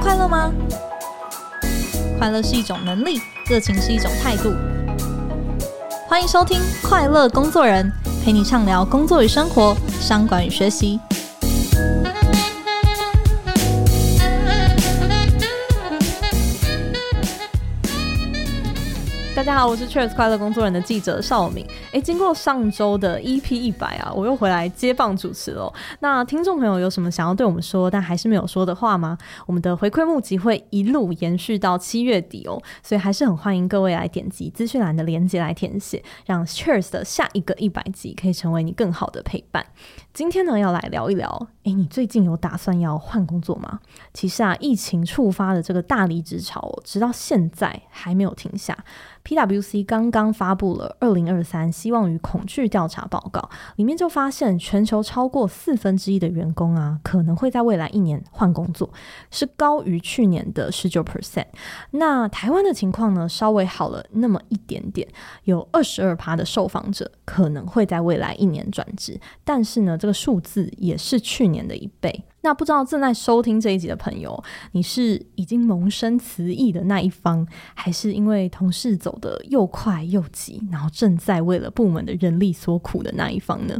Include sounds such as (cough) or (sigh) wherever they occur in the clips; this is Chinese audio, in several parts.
快乐吗？快乐是一种能力，热情是一种态度。欢迎收听《快乐工作人》，陪你畅聊工作与生活、商管与学习。大家好，我是 Cheers 快乐工作人的记者邵敏。诶，经过上周的 EP 一百啊，我又回来接棒主持了。那听众朋友有什么想要对我们说，但还是没有说的话吗？我们的回馈募集会一路延续到七月底哦，所以还是很欢迎各位来点击资讯栏的链接来填写，让 Cheers 的下一个一百集可以成为你更好的陪伴。今天呢，要来聊一聊，诶，你最近有打算要换工作吗？其实啊，疫情触发的这个大离职潮，直到现在还没有停下。PwC 刚刚发布了二零二三希望与恐惧调查报告，里面就发现全球超过四分之一的员工啊，可能会在未来一年换工作，是高于去年的十九 percent。那台湾的情况呢，稍微好了那么一点点，有二十二趴的受访者可能会在未来一年转职，但是呢，这个数字也是去年的一倍。那不知道正在收听这一集的朋友，你是已经萌生词意的那一方，还是因为同事走得又快又急，然后正在为了部门的人力所苦的那一方呢？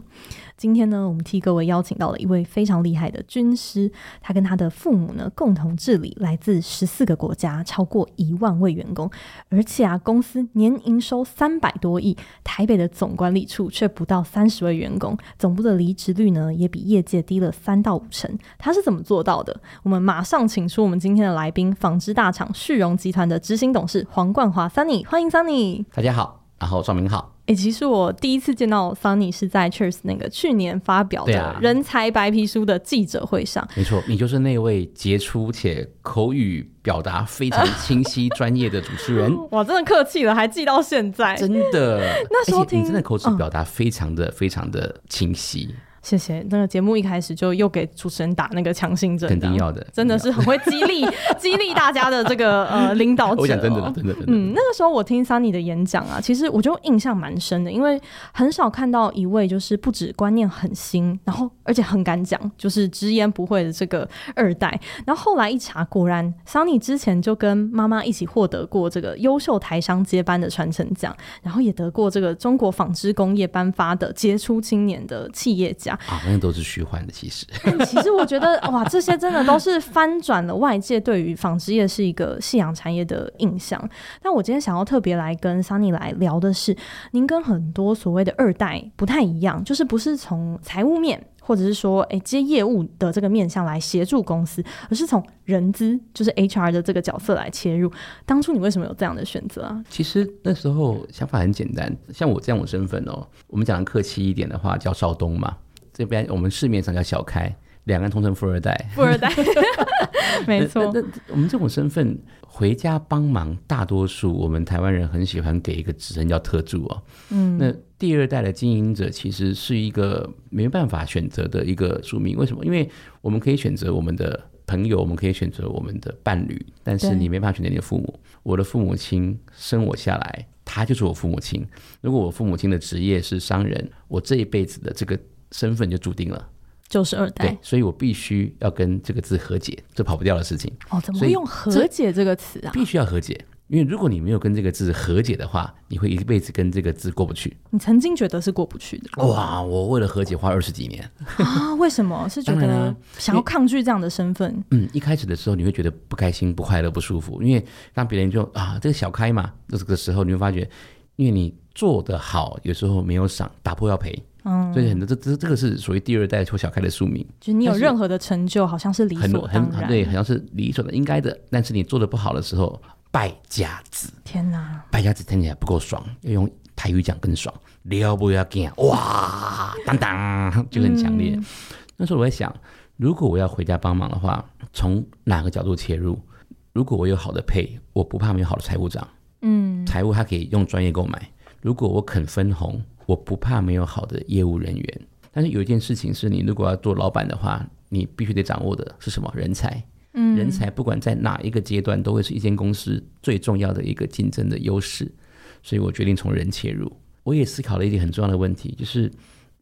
今天呢，我们替各位邀请到了一位非常厉害的军师，他跟他的父母呢共同治理来自十四个国家，超过一万位员工，而且啊，公司年营收三百多亿，台北的总管理处却不到三十位员工，总部的离职率呢也比业界低了三到五成。他是怎么做到的？我们马上请出我们今天的来宾，纺织大厂旭荣集团的执行董事黄冠华 Sunny，欢迎 Sunny。大家好，然后赵明好。诶、欸，其实我第一次见到 Sunny 是在 Cheers 那个去年发表的人才白皮书的记者会上。啊、没错，你就是那位杰出且口语表达非常 (laughs) 清晰、专业的主持人。哇，真的客气了，还记到现在。真的，那时候听你真的口齿表达非常的、嗯、非常的清晰。谢谢。那个节目一开始就又给主持人打那个强心针，肯定要的，真的是很会激励 (laughs) 激励大家的这个呃领导者、(laughs) 喔。我讲真的，真的，真的。嗯，那个时候我听 Sunny 的演讲啊，其实我就印象蛮深的，因为很少看到一位就是不止观念很新，然后而且很敢讲，就是直言不讳的这个二代。然后后来一查，果然 Sunny 之前就跟妈妈一起获得过这个优秀台商接班的传承奖，然后也得过这个中国纺织工业颁发的杰出青年的企业家。啊，那都是虚幻的，其实。其实我觉得，哇，这些真的都是翻转了外界对于纺织业是一个夕阳产业的印象。但我今天想要特别来跟 Sunny 来聊的是，您跟很多所谓的二代不太一样，就是不是从财务面，或者是说，哎，接业务的这个面向来协助公司，而是从人资，就是 HR 的这个角色来切入。当初你为什么有这样的选择啊？其实那时候想法很简单，像我这样的身份哦，我们讲的客气一点的话，叫少东嘛。这边我们市面上叫小开，两岸通称富二代。富二代，(laughs) 没错。那我们这种身份回家帮忙，大多数我们台湾人很喜欢给一个职称叫特助哦。嗯，那第二代的经营者其实是一个没办法选择的一个宿命。为什么？因为我们可以选择我们的朋友，我们可以选择我们的伴侣，但是你没办法选择你的父母。我的父母亲生我下来，他就是我父母亲。如果我父母亲的职业是商人，我这一辈子的这个。身份就注定了，就是二代，对，所以我必须要跟这个字和解，这跑不掉的事情。哦，怎么会用和解这个词啊？必须要和解，因为如果你没有跟这个字和解的话，你会一辈子跟这个字过不去。你曾经觉得是过不去的？哇，我为了和解花二十几年啊？为什么？是觉得想要抗拒这样的身份？嗯，一开始的时候你会觉得不开心、不快乐、不舒服，因为当别人就啊，这个小开嘛，这个时候你会发觉，因为你做得好，有时候没有赏，打破要赔。嗯，所以很多这这这个是属于第二代或小开的宿命，就你有任何的成就，好像是理所当然，对，好像是理所的应该的。但是你做的不好的时候，败家子，天哪，败家子听起来不够爽，要用台语讲更爽，了不要紧，哇，当当就很强烈。嗯、那时候我在想，如果我要回家帮忙的话，从哪个角度切入？如果我有好的配，我不怕没有好的财务长，嗯，财务他可以用专业购买。如果我肯分红。我不怕没有好的业务人员，但是有一件事情是你如果要做老板的话，你必须得掌握的是什么？人才。嗯，人才不管在哪一个阶段，都会是一间公司最重要的一个竞争的优势。所以我决定从人切入。我也思考了一点很重要的问题，就是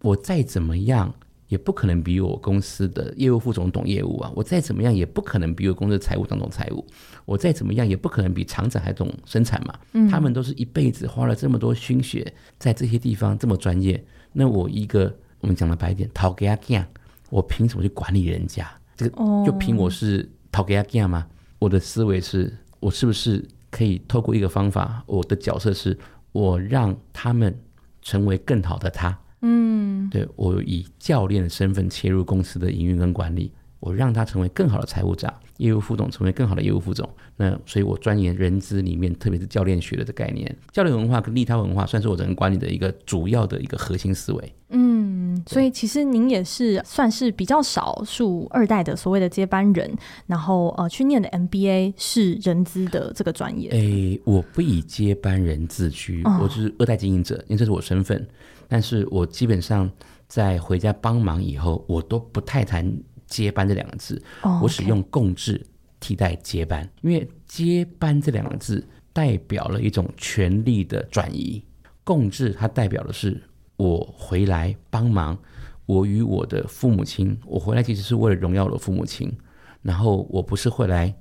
我再怎么样也不可能比我公司的业务副总懂业务啊，我再怎么样也不可能比我公司的财务总懂财务，我再怎么样也不可能比厂长还懂生产嘛。嗯，他们都是一辈子花了这么多心血在这些地方这么专业，那我一个我们讲的白一点，头家囝，我凭什么去管理人家？这个就凭我是讨给阿干吗？我的思维是，我是不是可以透过一个方法，我的角色是我让他们成为更好的他。嗯，对，我以教练的身份切入公司的营运跟管理，我让他成为更好的财务长，业务副总成为更好的业务副总。那所以，我钻研人资里面，特别是教练学的这概念，教练文化跟利他文化，算是我整个管理的一个主要的一个核心思维。嗯，所以其实您也是算是比较少数二代的所谓的接班人，然后呃，去念的 MBA 是人资的这个专业。诶，我不以接班人自居，哦、我就是二代经营者，因为这是我身份。但是我基本上在回家帮忙以后，我都不太谈接班这两个字，oh. 我使用共治替代接班，因为接班这两个字代表了一种权力的转移，共治它代表的是我回来帮忙，我与我的父母亲，我回来其实是为了荣耀我的父母亲，然后我不是会来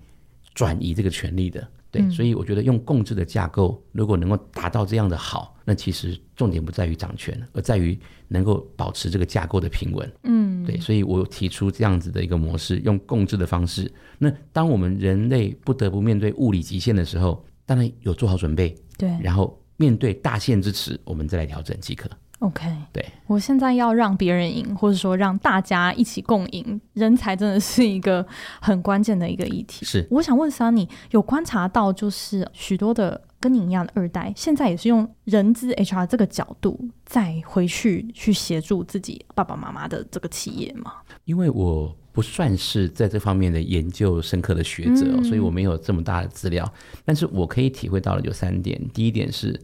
转移这个权力的。对，所以我觉得用共治的架构，如果能够达到这样的好，那其实重点不在于掌权，而在于能够保持这个架构的平稳。嗯，对，所以我提出这样子的一个模式，用共治的方式。那当我们人类不得不面对物理极限的时候，当然有做好准备。对，然后面对大限之时，我们再来调整即可。OK，对，我现在要让别人赢，或者说让大家一起共赢，人才真的是一个很关键的一个议题。是，我想问 Sunny，有观察到就是许多的跟你一样的二代，现在也是用人资 HR 这个角度再回去去协助自己爸爸妈妈的这个企业吗？因为我不算是在这方面的研究深刻的学者，嗯，所以我没有这么大的资料，但是我可以体会到的有三点。第一点是。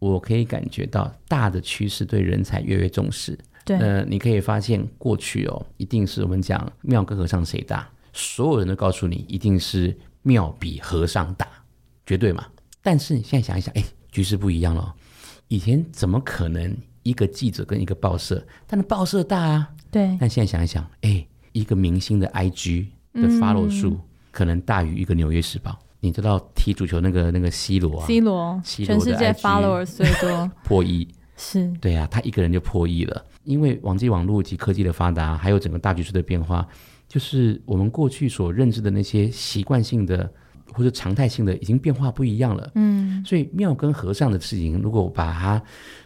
我可以感觉到大的趋势对人才越来越重视。对，呃，你可以发现过去哦，一定是我们讲庙跟和尚谁大，所有人都告诉你一定是庙比和尚大，绝对嘛。但是你现在想一想，哎，局势不一样了。以前怎么可能一个记者跟一个报社，但是报社大啊？对。但现在想一想，哎，一个明星的 IG 的 follow 数可能大于一个纽约时报。你知道踢足球那个那个 C 罗啊？C 罗，全世界 followers 最多，(laughs) 破亿，是对啊，他一个人就破亿了。因为网际网络及科技的发达，还有整个大局势的变化，就是我们过去所认知的那些习惯性的或者常态性的，已经变化不一样了。嗯，所以庙跟和尚的事情，如果把它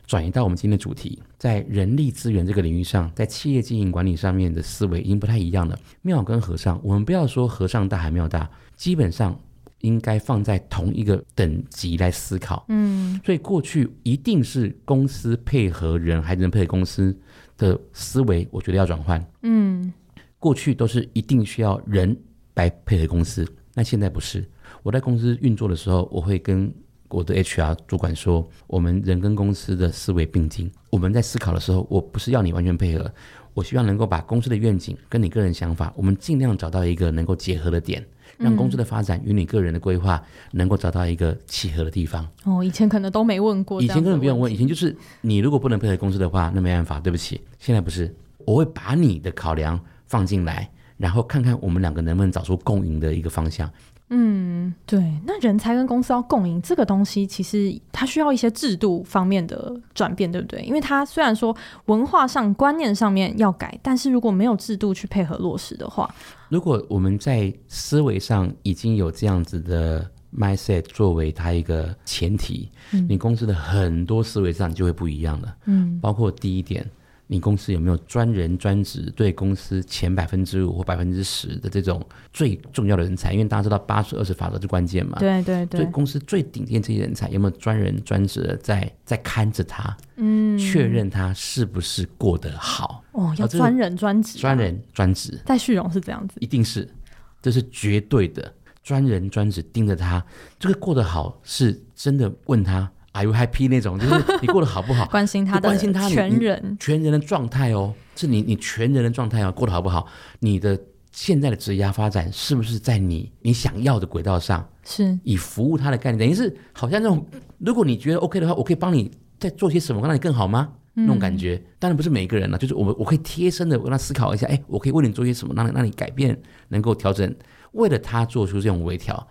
转移到我们今天的主题，在人力资源这个领域上，在企业经营管理上面的思维已经不太一样了。庙跟和尚，我们不要说和尚大还庙大，基本上。应该放在同一个等级来思考，嗯，所以过去一定是公司配合人，还是人配合公司的思维，我觉得要转换，嗯，过去都是一定需要人来配合公司，那现在不是。我在公司运作的时候，我会跟我的 HR 主管说，我们人跟公司的思维并进，我们在思考的时候，我不是要你完全配合，我希望能够把公司的愿景跟你个人想法，我们尽量找到一个能够结合的点。让公司的发展与你个人的规划能够找到一个契合的地方。哦，以前可能都没问过，以前根本不用问，以前就是你如果不能配合公司的话，那没办法，对不起。现在不是，我会把你的考量放进来，然后看看我们两个能不能找出共赢的一个方向。嗯，对，那人才跟公司要共赢这个东西，其实它需要一些制度方面的转变，对不对？因为它虽然说文化上、观念上面要改，但是如果没有制度去配合落实的话，如果我们在思维上已经有这样子的 mindset 作为它一个前提，嗯，你公司的很多思维上就会不一样了。嗯，包括第一点。你公司有没有专人专职对公司前百分之五或百分之十的这种最重要的人才？因为大家知道八十二十法则是关键嘛。对对对。所以公司最顶尖这些人才有没有专人专职的在在看着他？嗯。确认他是不是过得好？哦，要专人专职。专人专职。在旭荣是这样子。一定是，这是绝对的。专人专职盯着他，这个过得好是真的问他。Are you happy 那种，就是你过得好不好？(laughs) 关心他的，关心他全人全人的状态哦，是你你全人的状态哦，过得好不好？你的现在的职业发展是不是在你你想要的轨道上？是以服务他的概念，等于是好像那种，如果你觉得 OK 的话，我可以帮你再做些什么，让你更好吗？那种感觉。当然不是每一个人了，就是我们我可以贴身的跟他思考一下，哎，我可以为你做些什么，让你让你改变，能够调整，为了他做出这种微调。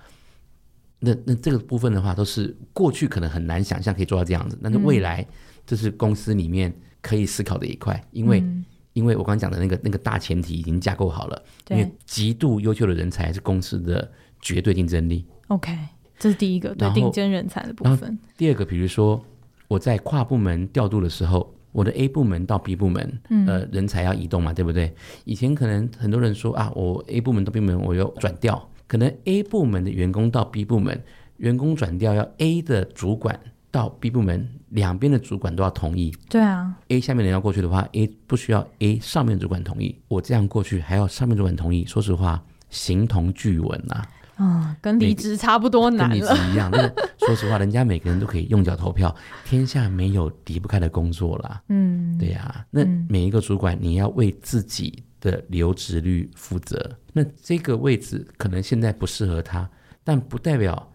那那这个部分的话，都是过去可能很难想象可以做到这样子，但是未来这是公司里面可以思考的一块，因为、嗯、因为我刚刚讲的那个那个大前提已经架构好了，因为极度优秀的人才是公司的绝对竞争力。OK，这是第一个对顶尖人才的部分。第二个，比如说我在跨部门调度的时候，我的 A 部门到 B 部门，嗯、呃，人才要移动嘛，对不对？以前可能很多人说啊，我 A 部门到 B 部门，我要转调。可能 A 部门的员工到 B 部门，员工转调要 A 的主管到 B 部门，两边的主管都要同意。对啊，A 下面人要过去的话，A 不需要 A 上面主管同意，我这样过去还要上面主管同意。说实话，形同巨文啊。啊，跟离职差不多难了。跟离职一样。那个 (laughs) 说实话，人家每个人都可以用脚投票，天下没有离不开的工作啦。嗯，对呀、啊。那每一个主管，你要为自己的留职率负责。那这个位置可能现在不适合他，但不代表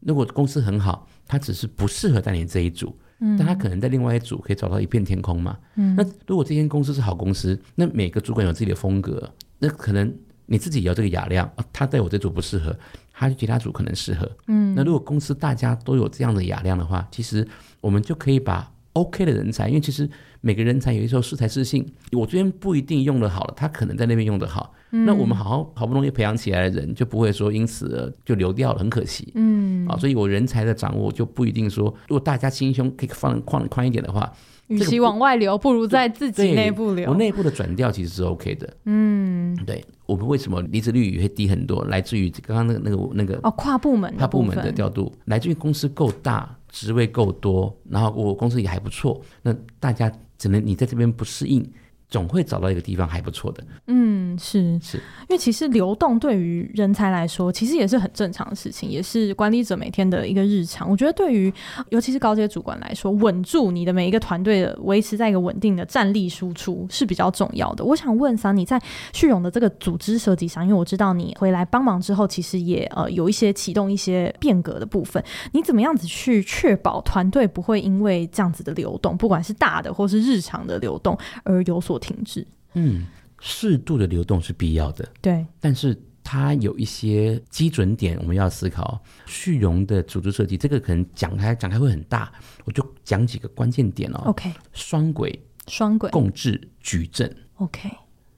如果公司很好，他只是不适合带领这一组。嗯，但他可能在另外一组可以找到一片天空嘛。嗯，那如果这间公司是好公司，那每个主管有自己的风格，那可能。你自己也有这个雅量，他在我这组不适合，他去其他组可能适合。嗯，那如果公司大家都有这样的雅量的话，其实我们就可以把 OK 的人才，因为其实每个人才有一时候适才适性，我这边不一定用的好了，他可能在那边用的好。嗯，那我们好好好不容易培养起来的人，就不会说因此就流掉了，很可惜。嗯，啊，所以我人才的掌握就不一定说，如果大家心胸可以放宽宽一点的话。与其往外流，不如在自己内部流。我内部的转调其实是 OK 的。嗯，对，我们为什么离职率也会低很多？来自于刚刚那个那个那个哦，跨部门跨部门的调度，来自于公司够大，职位够多，然后我公司也还不错，那大家只能你在这边不适应。总会找到一个地方还不错的。嗯，是是，因为其实流动对于人才来说，其实也是很正常的事情，也是管理者每天的一个日常。我觉得对于尤其是高阶主管来说，稳住你的每一个团队的维持在一个稳定的战力输出是比较重要的。我想问桑，你在旭荣的这个组织设计上，因为我知道你回来帮忙之后，其实也呃有一些启动一些变革的部分，你怎么样子去确保团队不会因为这样子的流动，不管是大的或是日常的流动而有所停滞，嗯，适度的流动是必要的，对，但是它有一些基准点，我们要思考。旭荣的组织设计，这个可能讲开讲开会很大，我就讲几个关键点哦。OK，双轨、双轨共治矩阵。OK，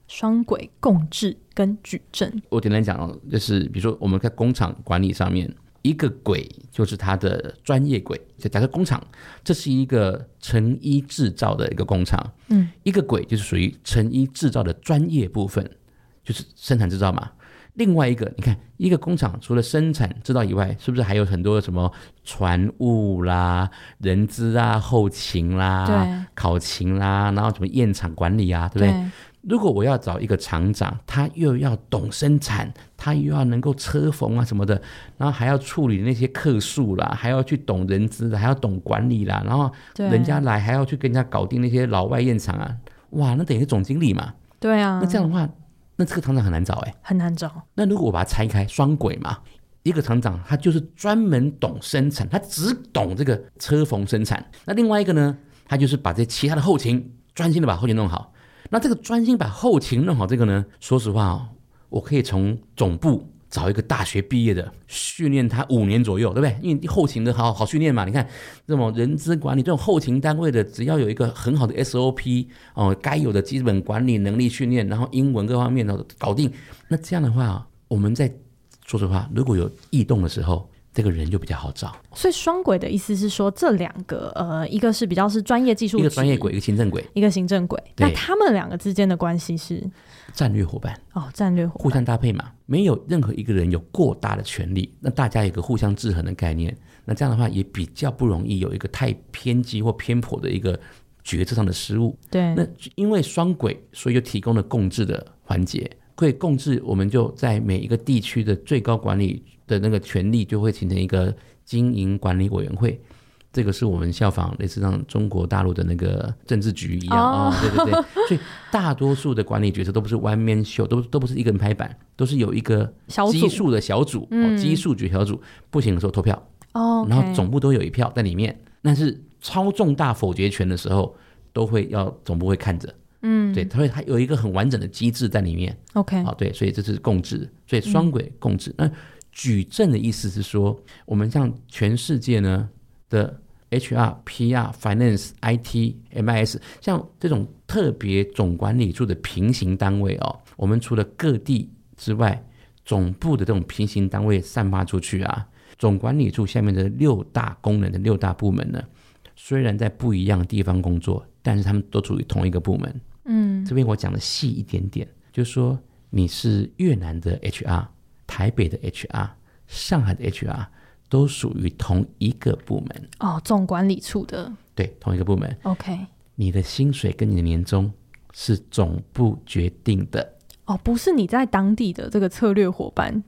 双轨共治跟矩阵。我简单讲哦，就是比如说我们在工厂管理上面。一个鬼就是它的专业鬼，就假设工厂，这是一个成衣制造的一个工厂，嗯，一个鬼就是属于成衣制造的专业部分，就是生产制造嘛。另外一个，你看一个工厂除了生产制造以外，是不是还有很多什么船务啦、人资啊、后勤啦、考勤啦，然后什么验厂管理啊，对不对？对如果我要找一个厂长，他又要懂生产，他又要能够车缝啊什么的，然后还要处理那些客诉啦，还要去懂人资的，还要懂管理啦，然后人家来还要去跟人家搞定那些老外验厂啊，哇，那等于是总经理嘛？对啊，那这样的话，那这个厂长很难找哎、欸，很难找。那如果我把它拆开，双轨嘛，一个厂长他就是专门懂生产，他只懂这个车缝生产，那另外一个呢，他就是把这其他的后勤专心的把后勤弄好。那这个专心把后勤弄好，这个呢，说实话哦，我可以从总部找一个大学毕业的，训练他五年左右，对不对？因为后勤的好好训练嘛。你看这种人资管理这种后勤单位的，只要有一个很好的 SOP 哦，该有的基本管理能力训练，然后英文各方面的搞定。那这样的话，我们在说实话，如果有异动的时候。这个人就比较好找，所以双轨的意思是说，这两个呃，一个是比较是专业技术，一个专业轨，一个行政轨，一个行政轨。那他们两个之间的关系是战略伙伴哦，战略伙伴，互相搭配嘛，没有任何一个人有过大的权利，那大家有一个互相制衡的概念，那这样的话也比较不容易有一个太偏激或偏颇的一个决策上的失误。对，那因为双轨，所以就提供了共治的环节，可以共治，我们就在每一个地区的最高管理。的那个权力就会形成一个经营管理委员会，这个是我们效仿类似像中国大陆的那个政治局一样啊、哦。哦，对对对，所以大多数的管理角色都不是 one man show，都都不是一个人拍板，都是有一个基数的小组，哦，基数局小组不行的时候投票，哦，然后总部都有一票在里面，但是超重大否决权的时候，都会要总部会看着。嗯，对，它会还有一个很完整的机制在里面。OK，好，对，所以这是共治，所以双轨共治。嗯、那矩阵的意思是说，我们像全世界呢的 HR、PR、Finance、IT、MIS，像这种特别总管理处的平行单位哦，我们除了各地之外，总部的这种平行单位散发出去啊，总管理处下面的六大功能的六大部门呢，虽然在不一样的地方工作，但是他们都处于同一个部门。嗯，这边我讲的细一点点，就是说你是越南的 HR、台北的 HR、上海的 HR，都属于同一个部门。哦，总管理处的，对，同一个部门。OK，你的薪水跟你的年终是总部决定的。哦，不是你在当地的这个策略伙伴，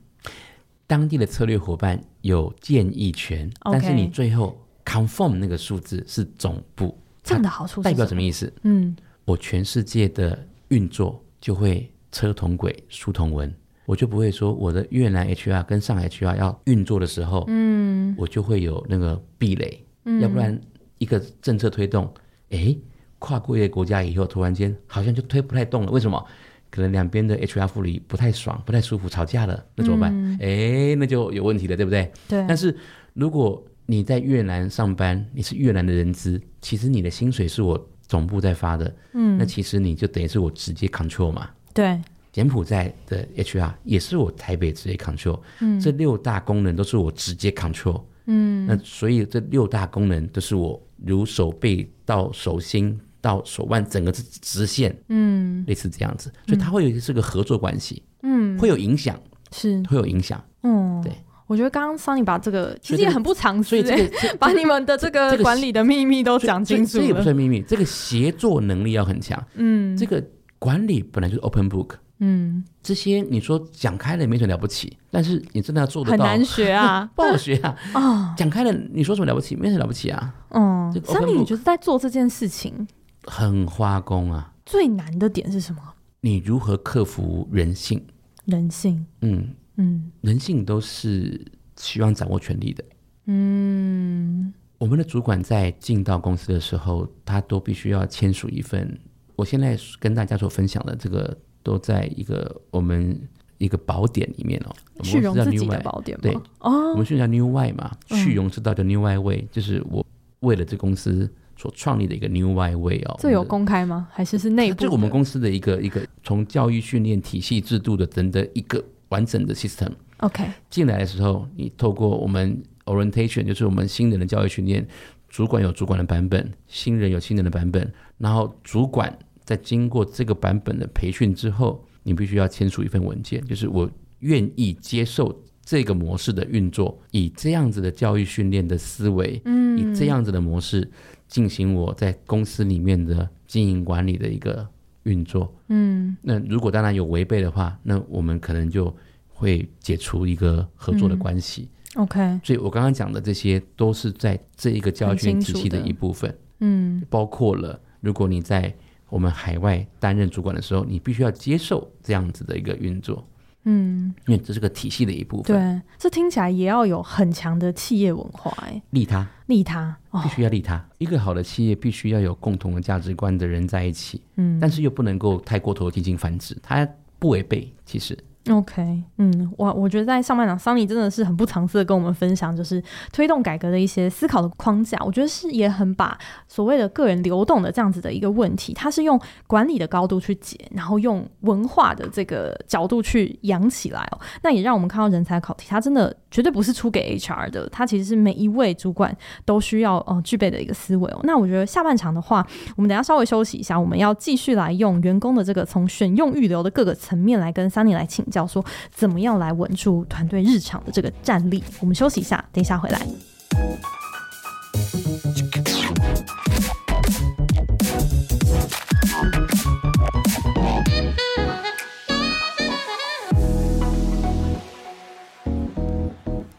当地的策略伙伴有建议权，okay, 但是你最后 confirm 那个数字是总部，这样的好处代表什么意思？嗯。我全世界的运作就会车同轨，书同文，我就不会说我的越南 HR 跟上海 HR 要运作的时候，嗯，我就会有那个壁垒，嗯，要不然一个政策推动，哎，跨过一个国家以后，突然间好像就推不太动了，为什么？可能两边的 HR 护理不太爽，不太舒服，吵架了，那怎么办？哎，嗯，那就有问题了，对不对？对。但是如果你在越南上班，你是越南的人资，其实你的薪水是我。总部在发的，嗯，那其实你就等于是我直接 control 嘛，对，柬埔寨的 HR 也是我台北直接 control，嗯，这六大功能都是我直接 control，嗯，那所以这六大功能都是我如手背到手心到手腕整个是直线，嗯，类似这样子，所以它会有是个合作关系，嗯，会有影响，是会有影响，嗯，对。我觉得刚刚 Sunny 把这个其实也很不藏私，所以这个把你们的这个管理的秘密都讲清楚了。这也不算秘密，这个协作能力要很强。嗯，这个管理本来就是 open book。嗯，这些你说讲开了也没什么了不起，但是你真的要做得到，很难学啊，(laughs) 不好学啊。哦，讲开了你说什么了不起？没什么了不起啊。嗯，Sunny 你觉得在做这件事情很花工啊？最难的点是什么？你如何克服人性？人性，嗯。嗯，人性都是希望掌握权力的。嗯，我们的主管在进到公司的时候，他都必须要签署一份。我现在跟大家所分享的这个，都在一个我们一个宝典里面哦。旭荣自己的宝典吗？对，哦，我们是叫 New Y 嘛，旭荣知道叫 New Y Way，就是我为了这公司所创立的一个 New Y Way 哦。这有公开吗？还是是内部？就我们公司的一个一个从教育训练体系制度的等的一个。完整的 system。OK，进来的时候，你透过我们 orientation，就是我们新人的教育训练，主管有主管的版本，新人有新人的版本，然后主管在经过这个版本的培训之后，你必须要签署一份文件，就是我愿意接受这个模式的运作，以这样子的教育训练的思维，嗯，以这样子的模式进行我在公司里面的经营管理的一个。运作，嗯，那如果当然有违背的话，那我们可能就会解除一个合作的关系。嗯、OK，所以我刚刚讲的这些都是在这一个教育体系的一部分，嗯，包括了如果你在我们海外担任主管的时候，你必须要接受这样子的一个运作。嗯，因为这是个体系的一部分。对，这听起来也要有很强的企业文化，哎，利他，利他，必须要利他。哦。一个好的企业必须要有共同的价值观的人在一起，嗯，但是又不能够太过头进行繁殖，它不违背，其实。OK，嗯，我我觉得在上半场桑尼真的是很不藏私的跟我们分享，就是推动改革的一些思考的框架。我觉得是也很把所谓的个人流动的这样子的一个问题，他是用管理的高度去解，然后用文化的这个角度去养起来哦。那也让我们看到人才考题，它真的绝对不是出给 HR 的，它其实是每一位主管都需要呃具备的一个思维哦。那我觉得下半场的话，我们等下稍微休息一下，我们要继续来用员工的这个从选用预留的各个层面来跟 Sunny 来请教。说怎么样来稳住团队日常的这个战力？我们休息一下，等一下回来。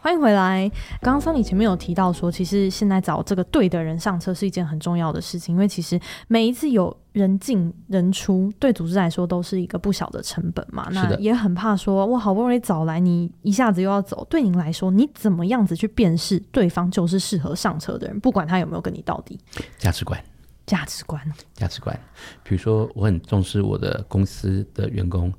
欢迎回来。刚刚 Sunny 前面有提到说，其实现在找这个对的人上车是一件很重要的事情，因为其实每一次有人进人出，对组织来说都是一个不小的成本嘛。那也很怕说，我好不容易找来你，一下子又要走，对您来说，你怎么样子去辨识对方就是适合上车的人？不管他有没有跟你到底。价值观。价值观？价值观，比如说我很重视我的公司的员工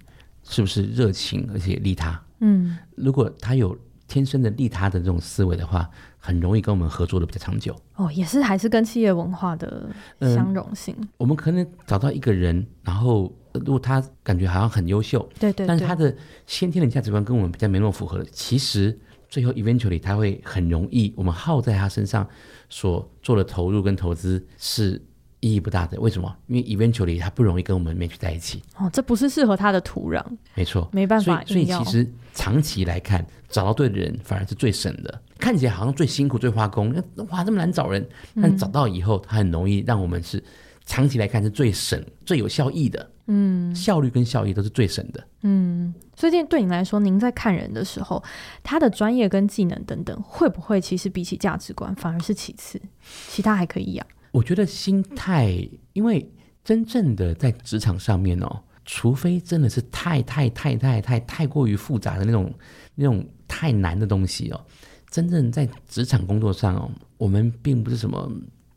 是不是热情而且利他。嗯，如果他有天生的利他的这种思维的话，很容易跟我们合作的比较长久。哦，也是还是跟企业文化的相容性。嗯，我们可能找到一个人，然后如果他感觉好像很优秀，对，对对，但是他的先天的价值观跟我们比较没那么符合，其实。最后，eventually，他会很容易，我们耗在他身上所做的投入跟投资是意义不大的。为什么？因为 eventually，它不容易跟我们 match 在一起。哦，这不是适合它的土壤。没错，没办法。所以，所以其实长期来看，找到对的人反而是最省的。看起来好像最辛苦、最花工，哇，这么难找人。但找到以后，它很容易让我们是长期来看是最省、最有效益的。嗯，效率跟效益都是最省的。嗯，所以对你来说，您在看人的时候，他的专业跟技能等等，会不会其实比起价值观反而是其次，其他还可以养？我觉得心态，因为真正的在职场上面哦，除非真的是太太太太太太过于复杂的那种那种太难的东西哦，真正在职场工作上哦，我们并不是什么。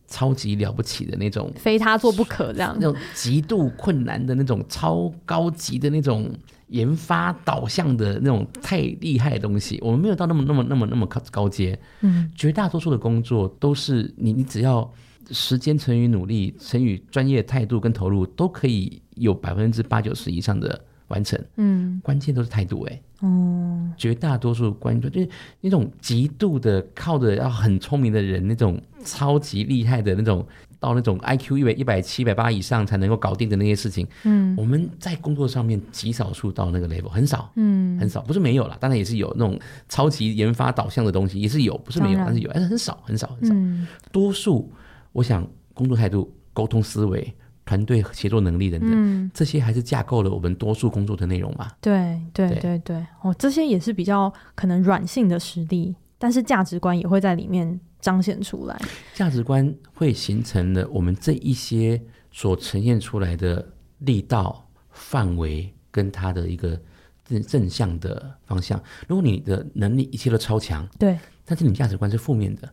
超级了不起的那种，非他做不可这样。那种极度困难的那种超高级的那种研发导向的那种太厉害的东西，我们没有到那么那么那么那么高高阶。嗯，绝大多数的工作都是你你只要时间乘以努力乘以专业态度跟投入，都可以有百分之八九十以上的完成。嗯，关键都是态度哎、欸。哦，绝大多数观众就是那种极度的靠着要很聪明的人，那种超级厉害的那种，到那种 IQ 一百一百七百八以上才能够搞定的那些事情。嗯，我们在工作上面极少数到那个 level，很少，嗯，很少，不是没有啦，当然也是有那种超级研发导向的东西，也是有，不是没有，但是有，但是很少，很少，很少。嗯，多数，我想工作态度、沟通思维。团队协作能力等等，嗯，这些还是架构了我们多数工作的内容嘛？对对对对，对，哦，这些也是比较可能软性的实力，但是价值观也会在里面彰显出来。价值观会形成了我们这一些所呈现出来的力道范围跟它的一个正正向的方向。如果你的能力一切都超强，对，但是你价值观是负面的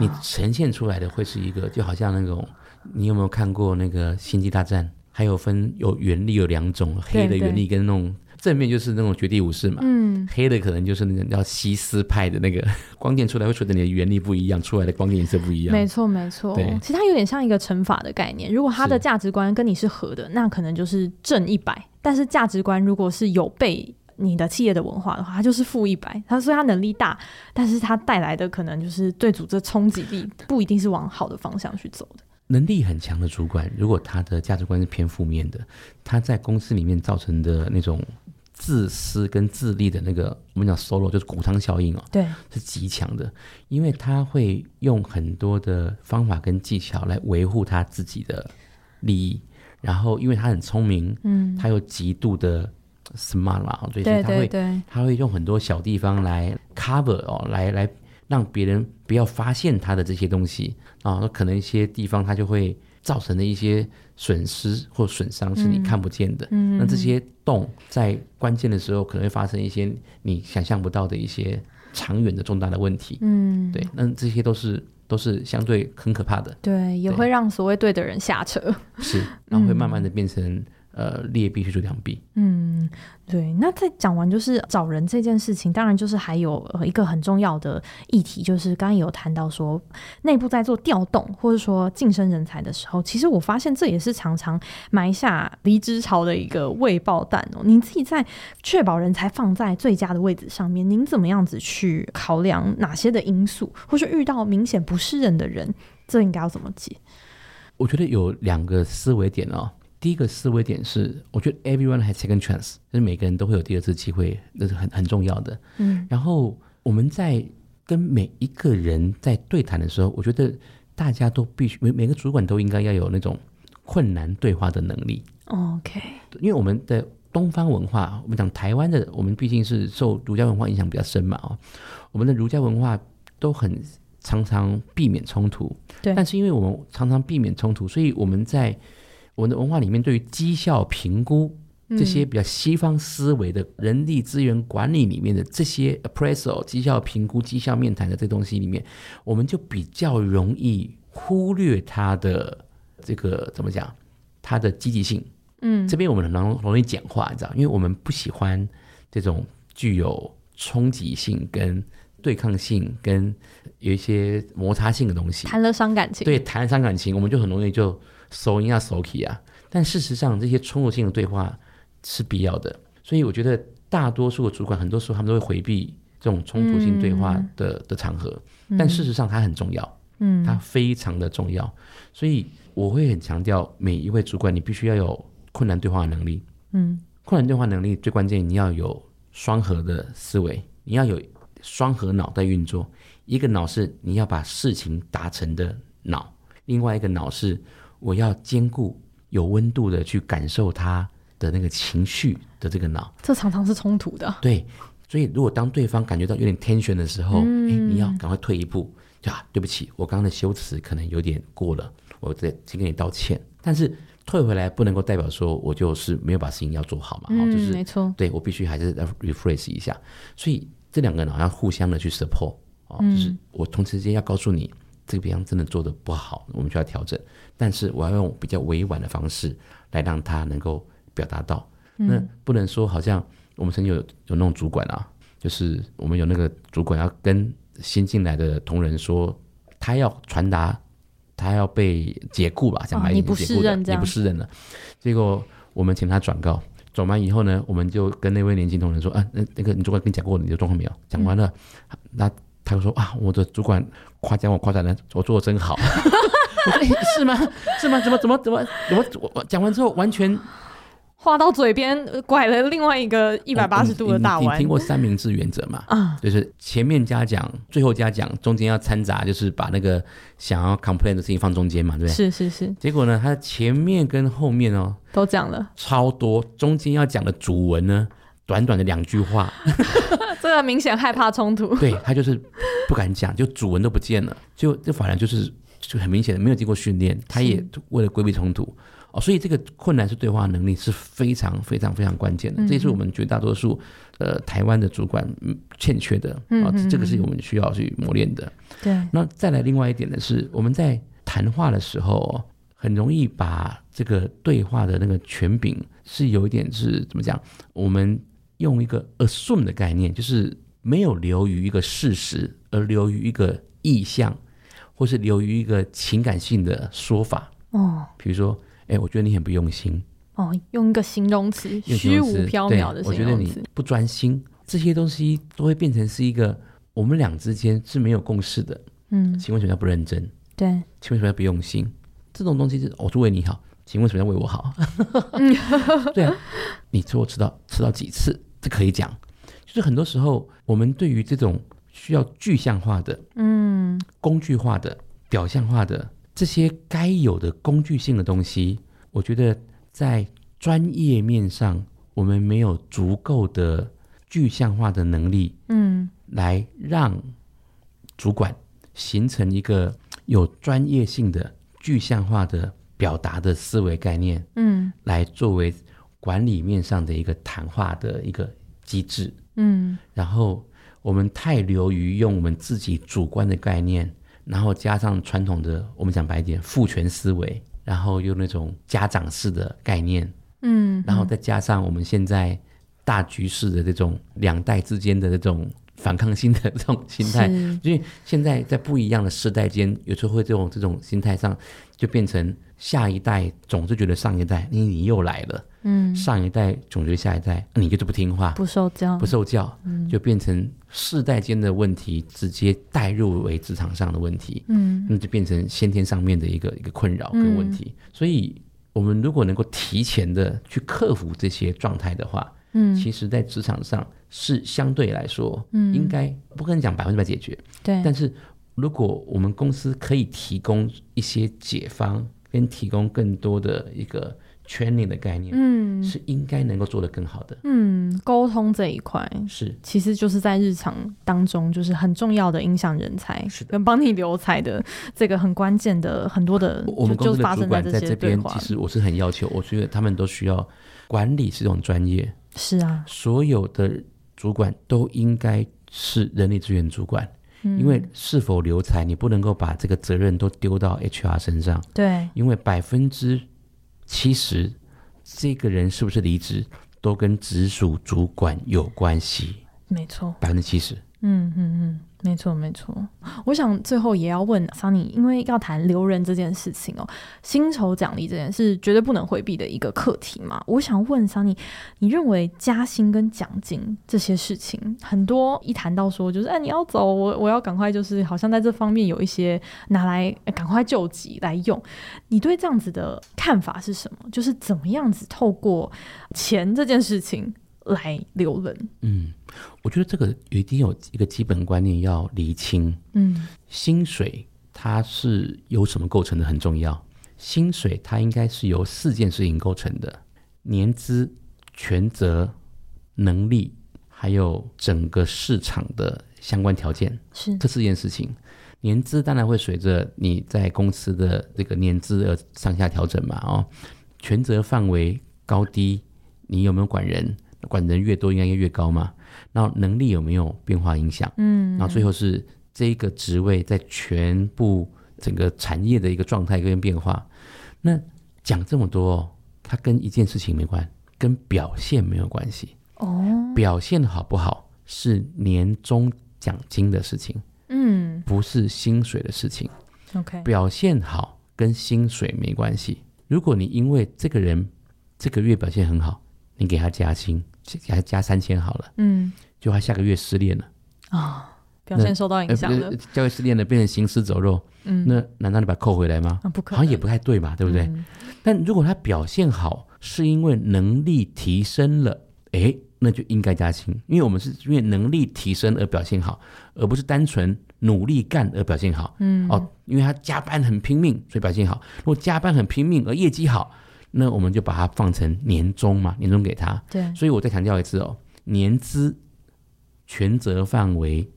你呈现出来的会是一个就好像那种。你有没有看过那个《星际大战》？还有分有原力有两种，黑的原力跟那种正面就是那种绝地武士嘛。嗯，黑的可能就是那种叫西斯派的那个光电出来会随着你的原力不一样，出来的光电颜色不一样。没错没错，对，其实它有点像一个乘法的概念。如果他的价值观跟你是合的，那可能就是正一百；但是价值观如果是有悖你的企业的文化的话，它就是负一百。他说他能力大，但是他带来的可能就是对组织冲击力不一定是往好的方向去走的。能力很强的主管，如果他的价值观是偏负面的，他在公司里面造成的那种自私跟自利的那个，我们讲 solo 就是骨汤效应哦，对，是极强的，因为他会用很多的方法跟技巧来维护他自己的利益，然后因为他很聪明，嗯，他又极度的 smart 嘛，所以他会对对对，他会用很多小地方来 cover 哦，来来。让别人不要发现他的这些东西啊，那可能一些地方他就会造成的一些损失或损伤是你看不见的。嗯，那这些洞在关键的时候可能会发生一些你想象不到的一些长远的重大的问题。嗯，对，那这些都是都是相对很可怕的。对，也会让所谓对的人下车。是，然后会慢慢的变成。呃，劣币驱逐良币。嗯，对。那在讲完就是找人这件事情，当然就是还有一个很重要的议题，就是刚刚有谈到说，内部在做调动或者说晋升人才的时候，其实我发现这也是常常埋下离职潮的一个未爆弹哦。您自己在确保人才放在最佳的位置上面，您怎么样子去考量哪些的因素，或是遇到明显不适任的人，这应该要怎么解？我觉得有两个思维点哦。第一个思维点是，我觉得 everyone has second chance，就是每个人都会有第二次机会，那是很很重要的。嗯，然后我们在跟每一个人在对谈的时候，我觉得大家都必须每每个主管都应该要有那种困难对话的能力。OK，因为我们的东方文化，我们讲台湾的，我们毕竟是受儒家文化影响比较深嘛，哦，我们的儒家文化都很常常避免冲突。对，但是因为我们常常避免冲突，所以我们在我们的文化里面，对于绩效评估这些比较西方思维的人力资源管理里面的这些 appraisal 绩效评估、绩效面谈的这东西里面，我们就比较容易忽略它的这个怎么讲，它的积极性。嗯，这边我们很容容易简化，你知道，因为我们不喜欢这种具有冲击性、跟对抗性、跟有一些摩擦性的东西。谈了伤感情，对，谈了伤感情，我们就很容易就收音啊、收起啊。但事实上，这些冲突性的对话是必要的。所以我觉得大多数的主管，很多时候他们都会回避这种冲突性对话的、嗯、的场合。但事实上，它很重要，嗯，它非常的重要。所以我会很强调，每一位主管，你必须要有。困难对话的能力，嗯，困难对话能力最关键，你要有双核的思维，你要有双核脑袋运作。一个脑是你要把事情达成的脑，另外一个脑是我要兼顾有温度的去感受他的那个情绪的这个脑。这常常是冲突的。对，所以如果当对方感觉到有点 tension 的时候，嗯，你要赶快退一步，就啊，对不起，我刚刚的修辞可能有点过了，我再先跟你道歉。但是。退回来不能够代表说我就是没有把事情要做好嘛，嗯，就是没错，对我必须还是要 rephrase 一下，所以这两个脑要互相的去 support 啊，就是我同时间要告诉你这个地方真的做的不好，我们需要调整，但是我要用比较委婉的方式来让他能够表达到，那不能说好像我们曾经有有那种主管啊，就是我们有那个主管要跟新进来的同仁说，他要传达。他要被解雇吧，讲白一点，解雇的，你不是人了。结果我们请他转告，转完以后呢，我们就跟那位年轻同仁说：“啊，那那个你主管跟你讲过你的状况没有？讲完了，嗯、那他就说啊，我的主管夸奖我，夸奖的我做的真好。(laughs) 我说”哎，是吗？是吗？怎么怎么怎么怎么？我我讲完之后完全。(laughs) 话到嘴边，拐了另外一个一百八十度的大弯。你听过三明治原则吗？啊，就是前面加奖，最后加奖，中间要掺杂，就是把那个想要 complain 的事情放中间嘛，对不对？是是是。结果呢，他前面跟后面哦都讲了超多，中间要讲的主文呢，短短的两句话。(laughs) 这个明显害怕冲突。对，他就是不敢讲，就主文都不见了，就这反而就是就很明显的没有经过训练，他也为了规避冲突。哦，所以这个困难是对话能力是非常非常非常关键的，这也是我们绝大多数呃台湾的主管欠缺的啊，这个是我们需要去磨练的。对，那再来另外一点呢，是我们在谈话的时候，很容易把这个对话的那个权柄是有一点是怎么讲？我们用一个 assume 的概念，就是没有留于一个事实，而留于一个意象，或是留于一个情感性的说法。哦，比如说。哎，我觉得你很不用心哦，用一个形容词，虚无缥缈的形容词。我觉得你不专心，这些东西都会变成是一个我们俩之间是没有共识的。嗯，请问什么叫不认真？对，请问什么叫不用心？这种东西是我是为你好，请问什么叫为我好？(laughs) 对啊，你吃我吃到吃到几次？这可以讲，就是很多时候我们对于这种需要具象化的、嗯，工具化的、表象化的。这些该有的工具性的东西，我觉得在专业面上，我们没有足够的具象化的能力，嗯，来让主管形成一个有专业性的具象化的表达的思维概念，嗯，来作为管理面上的一个谈话的一个机制，嗯，然后我们太流于用我们自己主观的概念。然后加上传统的，我们讲白一点，父权思维，然后用那种家长式的概念，嗯，嗯，然后再加上我们现在大局势的这种两代之间的这种反抗心的这种心态，因为现在在不一样的世代间，有时候会这种这种心态上，就变成下一代总是觉得上一代，你你又来了。嗯，上一代总觉得下一代，你就是不听话，不受教，不受教，嗯，就变成世代间的问题，直接带入为职场上的问题，嗯，那就变成先天上面的一个一个困扰跟问题。嗯，所以，我们如果能够提前的去克服这些状态的话，嗯，其实在职场上是相对来说，嗯，应该不跟你讲百分之百解决，对，但是如果我们公司可以提供一些解方，跟提供更多的一个。training 的概念，嗯，是应该能够做得更好的。嗯，沟通这一块是，其实就是在日常当中就是很重要的影响人才，是跟帮你留才的这个很关键的很多的。我们公司的主管在这边，其实我是很要求，我觉得他们都需要管理是一种专业。是啊，所有的主管都应该是人力资源主管，因为是否留才，你不能够把这个责任都丢到 HR 身上。对，因为百分之七十，这个人是不是离职，都跟直属主管有关系。没错，百分之七十。嗯嗯嗯。没错，没错。我想最后也要问 Sunny，因为要谈留人这件事情哦，薪酬奖励这件事绝对不能回避的一个课题嘛。我想问 Sunny，你认为加薪跟奖金这些事情，很多一谈到说就是哎，你要走，我我要赶快，就是好像在这方面有一些拿来赶快救急来用。你对这样子的看法是什么？就是怎么样子透过钱这件事情来留人？嗯。我觉得这个一定有一个基本观念要厘清。嗯，薪水它是由什么构成的很重要。薪水它应该是由四件事情构成的：年资、权责、能力，还有整个市场的相关条件。是这四件事情。年资当然会随着你在公司的这个年资而上下调整嘛。哦，权责范围高低，你有没有管人？管人越多，应该越高嘛。然后能力有没有变化影响？嗯，然后最后是这个职位在全部整个产业的一个状态跟变化。那讲这么多，它跟一件事情没关，跟表现没有关系。哦，表现好不好是年终奖金的事情，嗯，不是薪水的事情。OK，表现好跟薪水没关系。如果你因为这个人这个月表现很好，你给他加薪。给他加三千好了，嗯，就他下个月失恋了啊、哦，表现受到影响了，下个月失恋了，变成行尸走肉，嗯，那难道你把他扣回来吗？啊、不可能，好像也不太对吧，对不对？嗯、但如果他表现好，是因为能力提升了，哎，那就应该加薪，因为我们是因为能力提升而表现好，而不是单纯努力干而表现好，嗯，哦，因为他加班很拼命，所以表现好。如果加班很拼命而业绩好。那我们就把它放成年终嘛，年终给他。对，所以我再强调一次哦，年资、权责范围、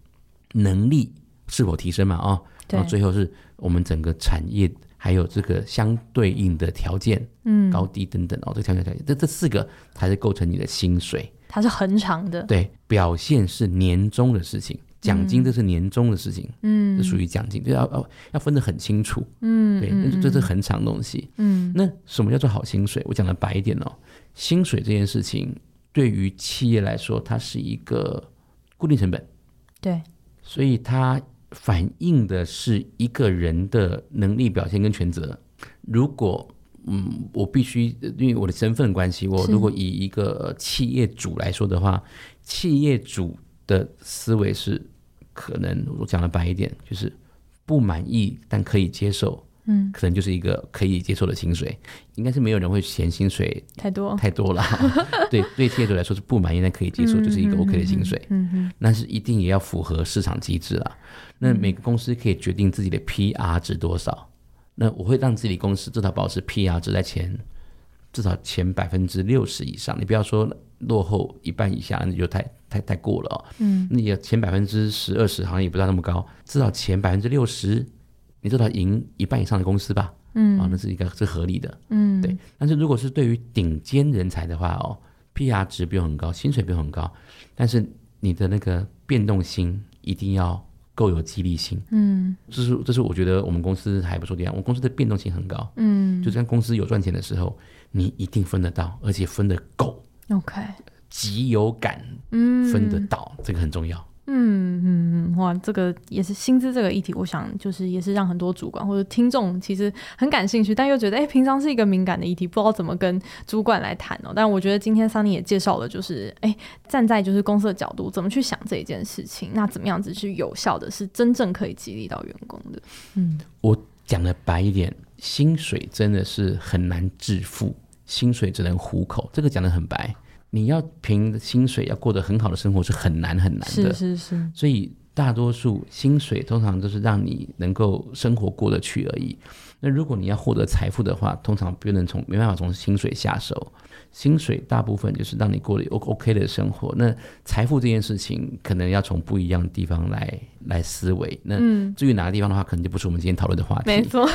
能力是否提升嘛？哦，然后最后是我们整个产业还有这个相对应的条件，嗯，高低等等哦，这条件条件，这这四个才是构成你的薪水。它是恒长的，对，表现是年终的事情。奖金这是年终的事情，嗯，这属于奖金，就要要要分得很清楚，嗯，对，那这是很长的东西，嗯，那什么叫做好薪水？我讲的白一点哦，薪水这件事情对于企业来说，它是一个固定成本，对，所以它反映的是一个人的能力表现跟权责。如果嗯，我必须因为我的身份关系，我如果以一个企业主来说的话，企业主的思维是。可能我讲的白一点，就是不满意但可以接受，嗯，可能就是一个可以接受的薪水，应该是没有人会嫌薪水太多太多了。(laughs) 对，对企业主来说是不满意但可以接受，就是一个 OK 的薪水。嗯嗯，那是一定也要符合市场机制啦。那每个公司可以决定自己的 PR 值多少，那我会让自己公司至少保持 PR 值在前，至少前百分之六十以上。你不要说落后一半以下，那就太。太太过了哦，嗯，那也前百分之十二十好像也不知道那么高，至少前百分之六十，你至少赢一半以上的公司吧，嗯，啊，那是一个是合理的，嗯，对。但是如果是对于顶尖人才的话哦，PR 值不用很高，薪水不用很高，但是你的那个变动性一定要够有激励性，嗯，这是这是我觉得我们公司还不错的地方，我们公司的变动性很高，嗯，就算公司有赚钱的时候，你一定分得到，而且分得够，OK。极有感，嗯，分得到，这个很重要。嗯嗯嗯，哇，这个也是薪资这个议题，我想就是也是让很多主管或者听众其实很感兴趣，但又觉得哎，平常是一个敏感的议题，不知道怎么跟主管来谈哦。但我觉得今天 Sunny 也介绍了，就是哎，站在就是公司的角度，怎么去想这一件事情，那怎么样子去有效的是真正可以激励到员工的。嗯，我讲的白一点，薪水真的是很难致富，薪水只能糊口，这个讲的很白。你要凭薪水要过得很好的生活是很难很难的，是是是。所以大多数薪水通常都是让你能够生活过得去而已。那如果你要获得财富的话，通常不能从没办法从薪水下手。薪水大部分就是让你过得 O OK 的生活。那财富这件事情可能要从不一样的地方来来思维。那至于哪个地方的话，可能就不是我们今天讨论的话题。没错。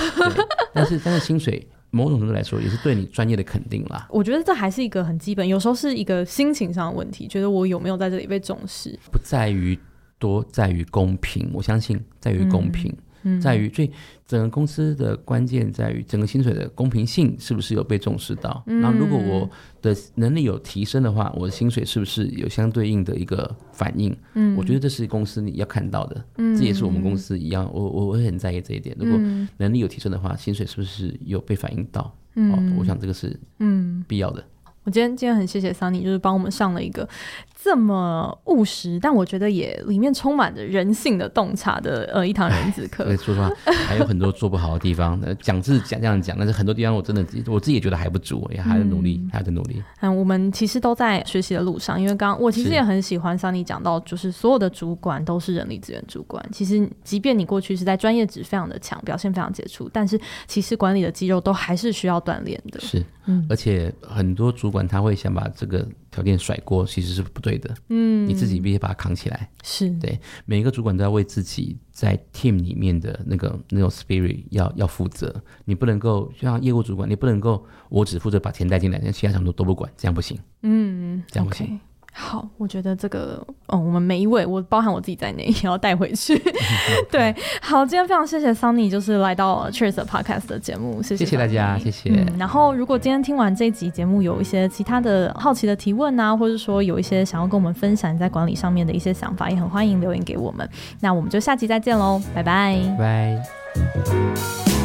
但是但是薪水。某种程度来说，也是对你专业的肯定啦。我觉得这还是一个很基本，有时候是一个心情上的问题，觉得我有没有在这里被重视，不在于多在于公平，我相信在于公平。嗯在于，所以整个公司的关键在于整个薪水的公平性是不是有被重视到？那、嗯、如果我的能力有提升的话，我的薪水是不是有相对应的一个反应？嗯，我觉得这是公司你要看到的。嗯，这也是我们公司一样，我我我会很在意这一点。如果能力有提升的话，薪水是不是有被反映到？嗯，哦、我想这个是嗯必要的。我今天今天很谢谢 Sunny，就是帮我们上了一个。这么务实，但我觉得也里面充满着人性的洞察的呃一堂人子课。说实话，还有很多做不好的地方。讲是讲这样讲，但是很多地方我真的我自己也觉得还不足，也还在努力，嗯、还在努力。嗯，我们其实都在学习的路上。因为刚刚我其实也很喜欢 Sunny 讲到，就是所有的主管都是人力资源主管。其实，即便你过去是在专业值非常的强，表现非常杰出，但是其实管理的肌肉都还是需要锻炼的。是，嗯，而且很多主管他会想把这个。条件甩锅其实是不对的，嗯，你自己必须把它扛起来。是对每一个主管都要为自己在 team 里面的那个那种 spirit 要要负责。你不能够像业务主管，你不能够我只负责把钱带进来，但其他什么都不管，这样不行。嗯，这样不行。Okay. 好，我觉得这个，哦，我们每一位，我包含我自己在内，(laughs) 也要带回去。(laughs) 对，好，今天非常谢谢 Sunny，就是来到 Cheers Podcast 的节目，谢谢，谢谢大家，谢谢、嗯。然后，如果今天听完这一集节目，有一些其他的好奇的提问啊，或者说有一些想要跟我们分享在管理上面的一些想法，也很欢迎留言给我们。那我们就下期再见喽，拜拜，拜。